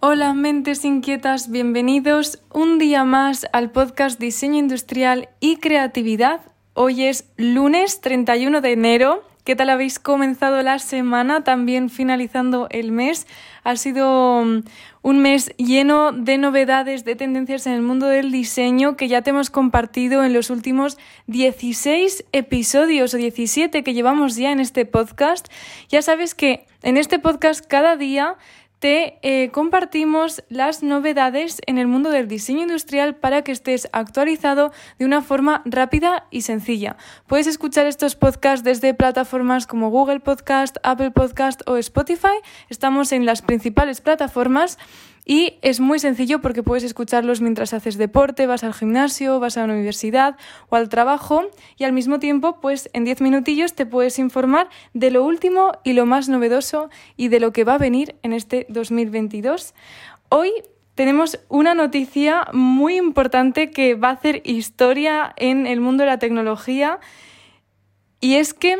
Hola mentes inquietas, bienvenidos un día más al podcast Diseño Industrial y Creatividad. Hoy es lunes 31 de enero. ¿Qué tal habéis comenzado la semana? También finalizando el mes. Ha sido mm, un mes lleno de novedades, de tendencias en el mundo del diseño que ya te hemos compartido en los últimos 16 episodios o 17 que llevamos ya en este podcast. Ya sabes que en este podcast cada día te eh, compartimos las novedades en el mundo del diseño industrial para que estés actualizado de una forma rápida y sencilla. Puedes escuchar estos podcasts desde plataformas como Google Podcast, Apple Podcast o Spotify. Estamos en las principales plataformas y es muy sencillo porque puedes escucharlos mientras haces deporte, vas al gimnasio, vas a la universidad o al trabajo y al mismo tiempo, pues en 10 minutillos te puedes informar de lo último y lo más novedoso y de lo que va a venir en este 2022. Hoy tenemos una noticia muy importante que va a hacer historia en el mundo de la tecnología y es que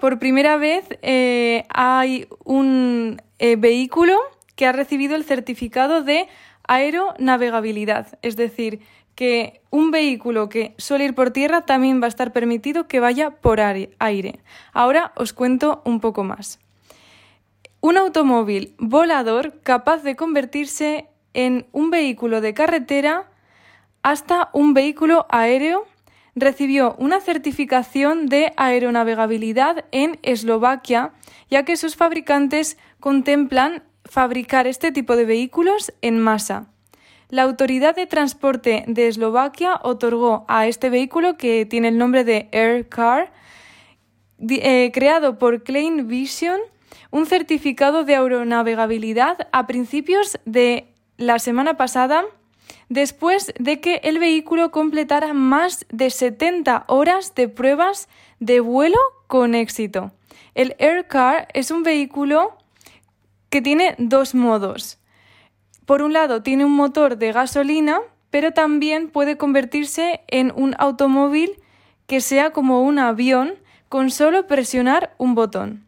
por primera vez eh, hay un eh, vehículo que ha recibido el certificado de aeronavegabilidad, es decir, que un vehículo que suele ir por tierra también va a estar permitido que vaya por aire. Ahora os cuento un poco más. Un automóvil volador capaz de convertirse en un vehículo de carretera hasta un vehículo aéreo recibió una certificación de aeronavegabilidad en Eslovaquia, ya que sus fabricantes contemplan fabricar este tipo de vehículos en masa. La Autoridad de Transporte de Eslovaquia otorgó a este vehículo, que tiene el nombre de Air Car, eh, creado por Klein Vision, un certificado de aeronavegabilidad a principios de la semana pasada, después de que el vehículo completara más de 70 horas de pruebas de vuelo con éxito. El Air Car es un vehículo que tiene dos modos. Por un lado, tiene un motor de gasolina, pero también puede convertirse en un automóvil que sea como un avión con solo presionar un botón.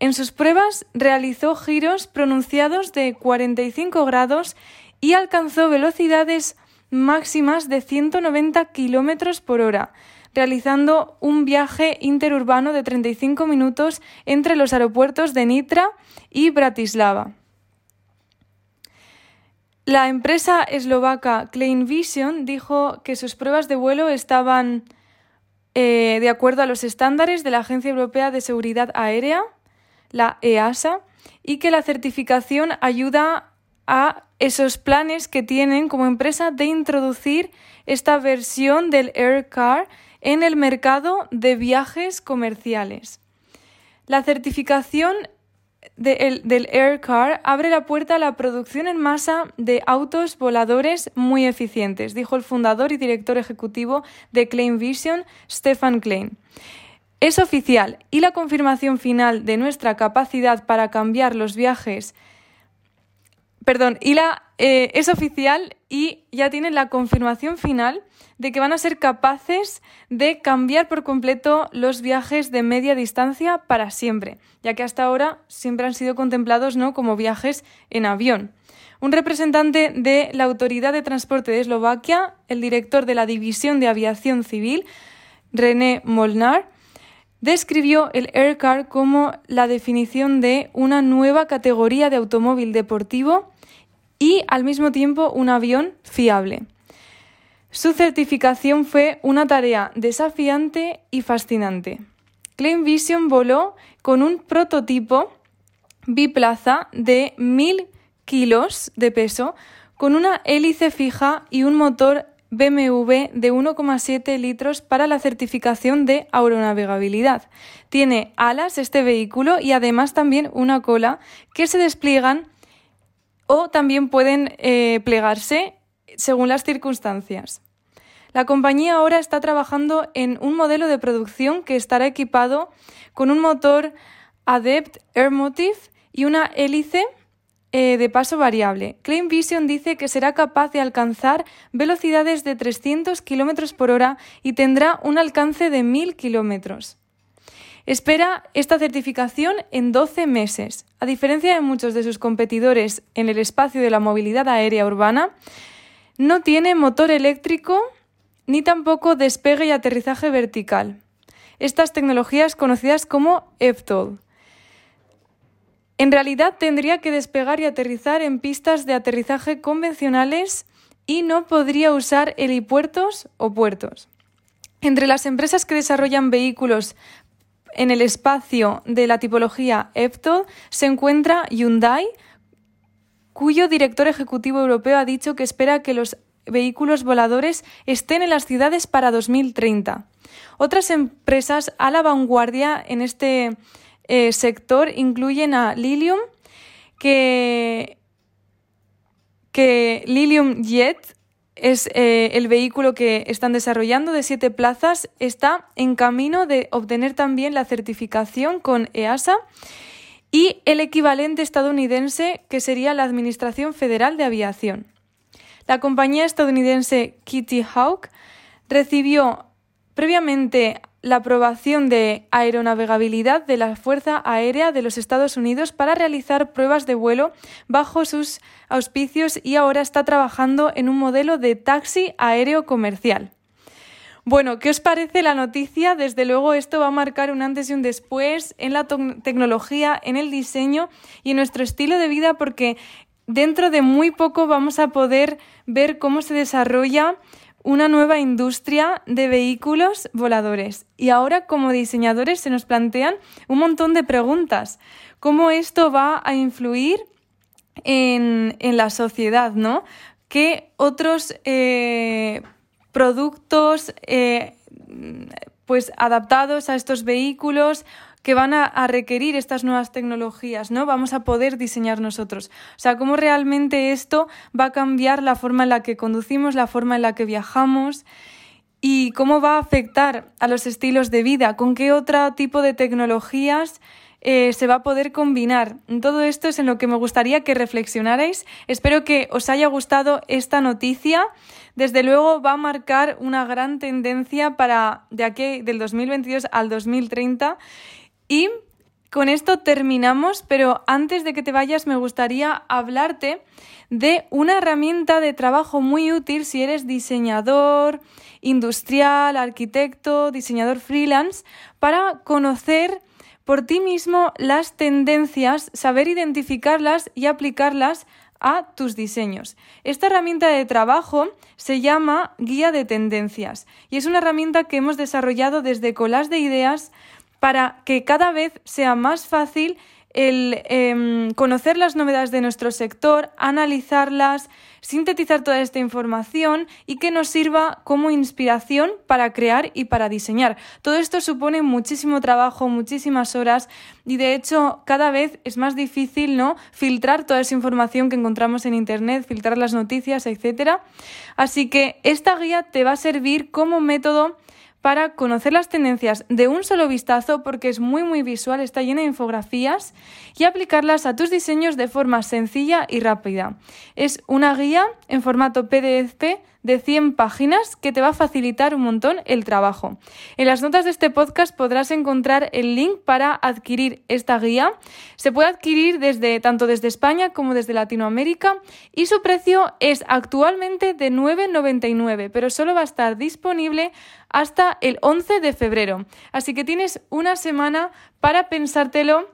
En sus pruebas realizó giros pronunciados de 45 grados y alcanzó velocidades máximas de 190 km por hora, realizando un viaje interurbano de 35 minutos entre los aeropuertos de Nitra y Bratislava. La empresa eslovaca Klein Vision dijo que sus pruebas de vuelo estaban eh, de acuerdo a los estándares de la Agencia Europea de Seguridad Aérea, la EASA, y que la certificación ayuda a esos planes que tienen como empresa de introducir esta versión del Air Car en el mercado de viajes comerciales. La certificación del Air Car abre la puerta a la producción en masa de autos voladores muy eficientes, dijo el fundador y director ejecutivo de Klein Vision, Stefan Klein. Es oficial y la confirmación final de nuestra capacidad para cambiar los viajes perdón, y la, eh, es oficial y ya tienen la confirmación final de que van a ser capaces de cambiar por completo los viajes de media distancia para siempre, ya que hasta ahora siempre han sido contemplados ¿no? como viajes en avión. Un representante de la Autoridad de Transporte de Eslovaquia, el director de la División de Aviación Civil, René Molnar, describió el Aircar como la definición de una nueva categoría de automóvil deportivo y al mismo tiempo un avión fiable. Su certificación fue una tarea desafiante y fascinante. Klein Vision voló con un prototipo biplaza de 1000 kilos de peso con una hélice fija y un motor BMW de 1,7 litros para la certificación de aeronavegabilidad. Tiene alas este vehículo y además también una cola que se despliegan o también pueden eh, plegarse según las circunstancias. La compañía ahora está trabajando en un modelo de producción que estará equipado con un motor Adept Airmotive y una hélice eh, de paso variable. Klein Vision dice que será capaz de alcanzar velocidades de 300 km por hora y tendrá un alcance de 1000 km. Espera esta certificación en 12 meses. A diferencia de muchos de sus competidores en el espacio de la movilidad aérea urbana, no tiene motor eléctrico ni tampoco despegue y aterrizaje vertical. Estas tecnologías conocidas como EVTOL. En realidad tendría que despegar y aterrizar en pistas de aterrizaje convencionales y no podría usar helipuertos o puertos. Entre las empresas que desarrollan vehículos en el espacio de la tipología EVTOL se encuentra Hyundai, cuyo director ejecutivo europeo ha dicho que espera que los vehículos voladores estén en las ciudades para 2030. Otras empresas a la vanguardia en este eh, sector incluyen a Lilium, que Lilium Jet es eh, el vehículo que están desarrollando de siete plazas, está en camino de obtener también la certificación con EASA y el equivalente estadounidense que sería la Administración Federal de Aviación. La compañía estadounidense Kitty Hawk recibió previamente la aprobación de aeronavegabilidad de la Fuerza Aérea de los Estados Unidos para realizar pruebas de vuelo bajo sus auspicios y ahora está trabajando en un modelo de taxi aéreo comercial. Bueno, ¿qué os parece la noticia? Desde luego esto va a marcar un antes y un después en la tecnología, en el diseño y en nuestro estilo de vida porque dentro de muy poco vamos a poder ver cómo se desarrolla una nueva industria de vehículos voladores. Y ahora como diseñadores se nos plantean un montón de preguntas. ¿Cómo esto va a influir en, la sociedad? ¿no? ¿Qué otros eh, productos eh, pues adaptados a estos vehículos que van a, requerir estas nuevas tecnologías, ¿no? Vamos a poder diseñar nosotros. O sea, cómo realmente esto va a cambiar la forma en la que conducimos, la forma en la que viajamos y cómo va a afectar a los estilos de vida, con qué otro tipo de tecnologías eh, se va a poder combinar. Todo esto es en lo que me gustaría que reflexionarais. Espero que os haya gustado esta noticia. Desde luego va a marcar una gran tendencia para de aquí del 2022 al 2030 y con esto terminamos, pero antes de que te vayas me gustaría hablarte de una herramienta de trabajo muy útil si eres diseñador industrial, arquitecto, diseñador freelance, para conocer por ti mismo las tendencias, saber identificarlas y aplicarlas a tus diseños. Esta herramienta de trabajo se llama Guía de Tendencias y es una herramienta que hemos desarrollado desde Colas de Ideas para que cada vez sea más fácil el em, conocer las novedades de nuestro sector, analizarlas, sintetizar toda esta información y que nos sirva como inspiración para crear y para diseñar. Todo esto supone muchísimo trabajo, muchísimas horas y de hecho cada vez es más difícil, ¿no? filtrar toda esa información que encontramos en internet, filtrar las noticias, etcétera. Así que esta guía te va a servir como método para conocer las tendencias de un solo vistazo porque es muy muy visual, está llena de infografías y aplicarlas a tus diseños de forma sencilla y rápida. Es una guía en formato PDF de 100 páginas que te va a facilitar un montón el trabajo. En las notas de este podcast podrás encontrar el link para adquirir esta guía. Se puede adquirir desde tanto desde España como desde Latinoamérica y su precio es actualmente de 9,99, pero solo va a estar disponible hasta el 11 de febrero. Así que tienes una semana para pensártelo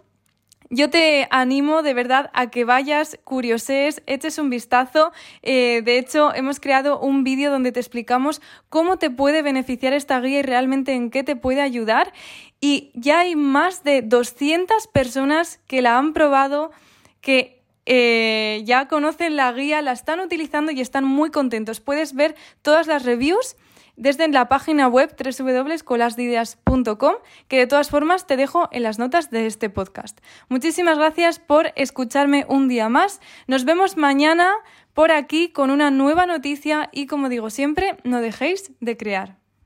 yo te animo de verdad a que vayas, curioses, eches un vistazo. Eh, de hecho, hemos creado un vídeo donde te explicamos cómo te puede beneficiar esta guía y realmente en qué te puede ayudar. Y ya hay más de 200 personas que la han probado, que eh, ya conocen la guía, la están utilizando y están muy contentos. Puedes ver todas las reviews desde la página web www.colasdeideas.com, que de todas formas te dejo en las notas de este podcast. Muchísimas gracias por escucharme un día más. Nos vemos mañana por aquí con una nueva noticia y como digo siempre, no dejéis de crear.